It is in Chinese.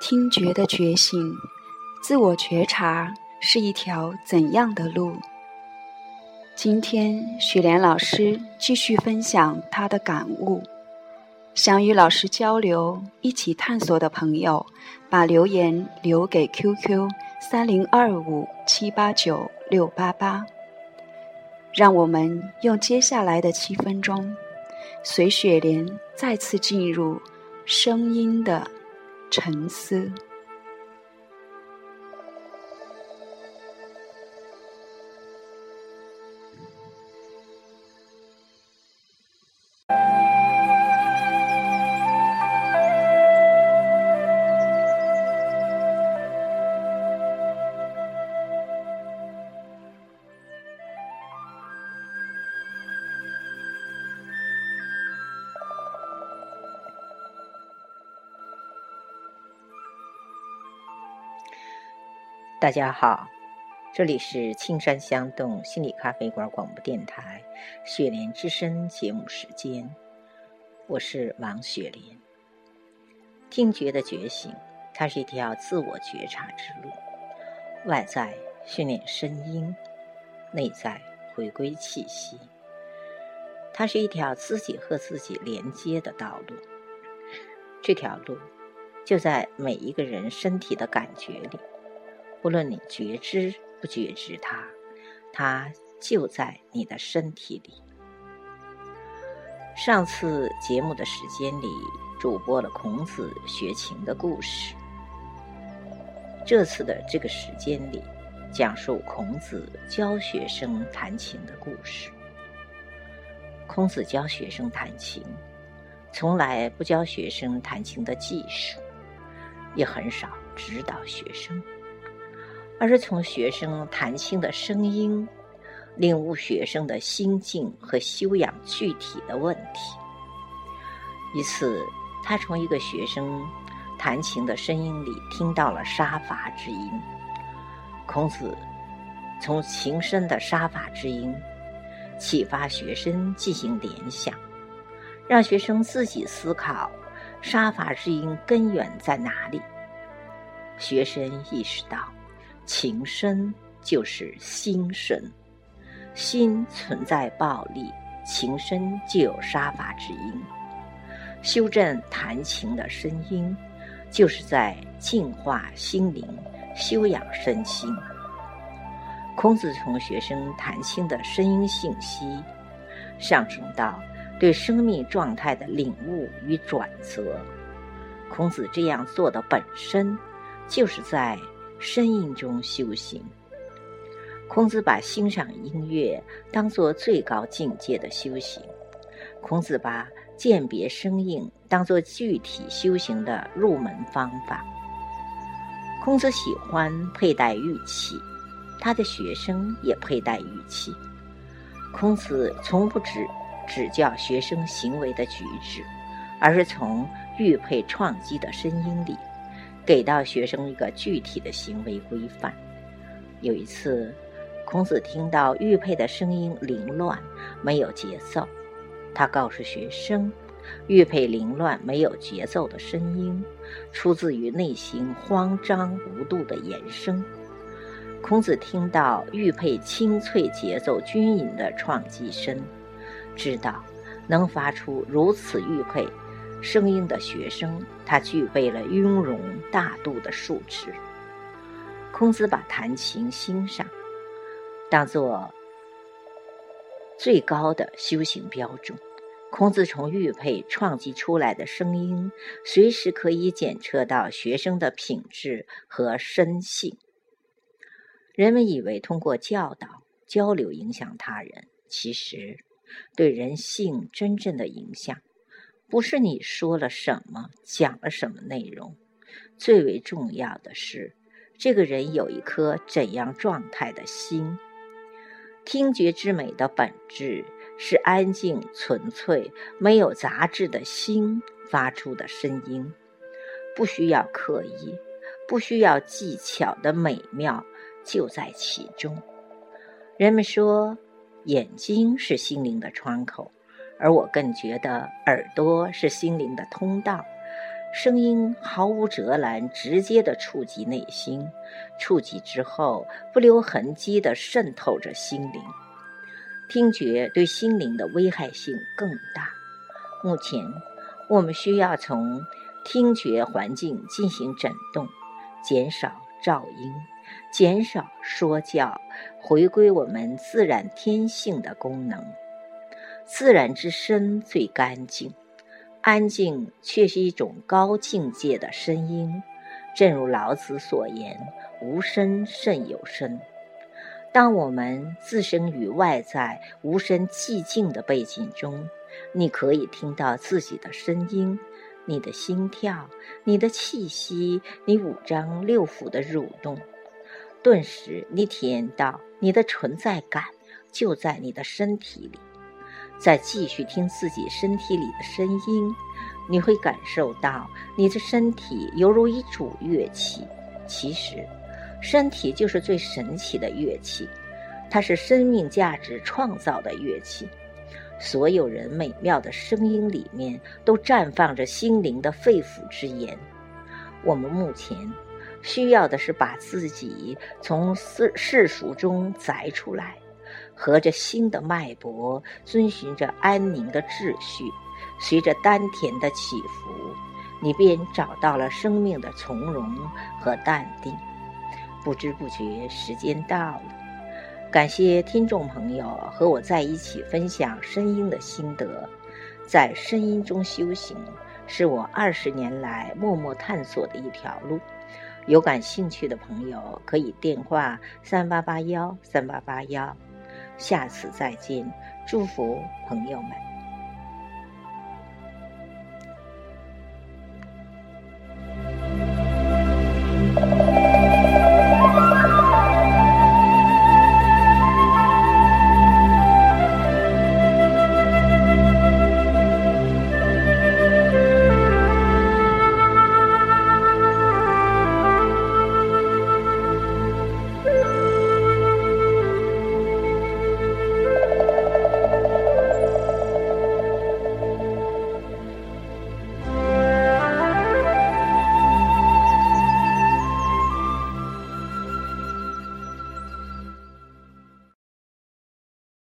听觉的觉醒，自我觉察是一条怎样的路？今天，雪莲老师继续分享她的感悟。想与老师交流、一起探索的朋友，把留言留给 QQ 三零二五七八九六八八。让我们用接下来的七分钟，随雪莲再次进入声音的。沉思。大家好，这里是青山香动心理咖啡馆广播电台《雪莲之声》节目时间，我是王雪莲。听觉的觉醒，它是一条自我觉察之路。外在训练声音，内在回归气息。它是一条自己和自己连接的道路。这条路就在每一个人身体的感觉里。不论你觉知不觉知它，它就在你的身体里。上次节目的时间里，主播了孔子学琴的故事。这次的这个时间里，讲述孔子教学生弹琴的故事。孔子教学生弹琴，从来不教学生弹琴的技术，也很少指导学生。而是从学生弹琴的声音，领悟学生的心境和修养具体的问题。一次，他从一个学生弹琴的声音里听到了杀伐之音。孔子从琴声的杀伐之音启发学生进行联想，让学生自己思考杀伐之音根源在哪里。学生意识到。情深就是心深，心存在暴力，情深就有杀伐之音。修正弹琴的声音，就是在净化心灵，修养身心。孔子从学生弹琴的声音信息，上升到对生命状态的领悟与转折。孔子这样做的本身，就是在。声音中修行。孔子把欣赏音乐当作最高境界的修行。孔子把鉴别声音当作具体修行的入门方法。孔子喜欢佩戴玉器，他的学生也佩戴玉器。孔子从不只指教学生行为的举止，而是从玉佩创击的声音里。给到学生一个具体的行为规范。有一次，孔子听到玉佩的声音凌乱，没有节奏，他告诉学生，玉佩凌乱没有节奏的声音，出自于内心慌张无度的延伸。孔子听到玉佩清脆、节奏均匀的撞击声，知道能发出如此玉佩。声音的学生，他具备了雍容大度的素质。孔子把弹琴欣赏当做最高的修行标准。孔子从玉佩创击出来的声音，随时可以检测到学生的品质和身性。人们以为通过教导、交流影响他人，其实对人性真正的影响。不是你说了什么，讲了什么内容，最为重要的是，这个人有一颗怎样状态的心。听觉之美的本质是安静、纯粹、没有杂质的心发出的声音，不需要刻意，不需要技巧的美妙就在其中。人们说，眼睛是心灵的窗口。而我更觉得，耳朵是心灵的通道，声音毫无遮拦，直接的触及内心，触及之后不留痕迹的渗透着心灵。听觉对心灵的危害性更大。目前，我们需要从听觉环境进行整顿，减少噪音，减少说教，回归我们自然天性的功能。自然之声最干净。安静却是一种高境界的声音，正如老子所言：“无声胜有声。”当我们置身于外在无声寂静的背景中，你可以听到自己的声音、你的心跳、你的气息、你五脏六腑的蠕动。顿时，你体验到你的存在感就在你的身体里。再继续听自己身体里的声音，你会感受到你的身体犹如一组乐器。其实，身体就是最神奇的乐器，它是生命价值创造的乐器。所有人美妙的声音里面，都绽放着心灵的肺腑之言。我们目前需要的是把自己从世世俗中摘出来。合着心的脉搏，遵循着安宁的秩序，随着丹田的起伏，你便找到了生命的从容和淡定。不知不觉，时间到了。感谢听众朋友和我在一起分享声音的心得，在声音中修行，是我二十年来默默探索的一条路。有感兴趣的朋友，可以电话三八八幺三八八幺。下次再见，祝福朋友们。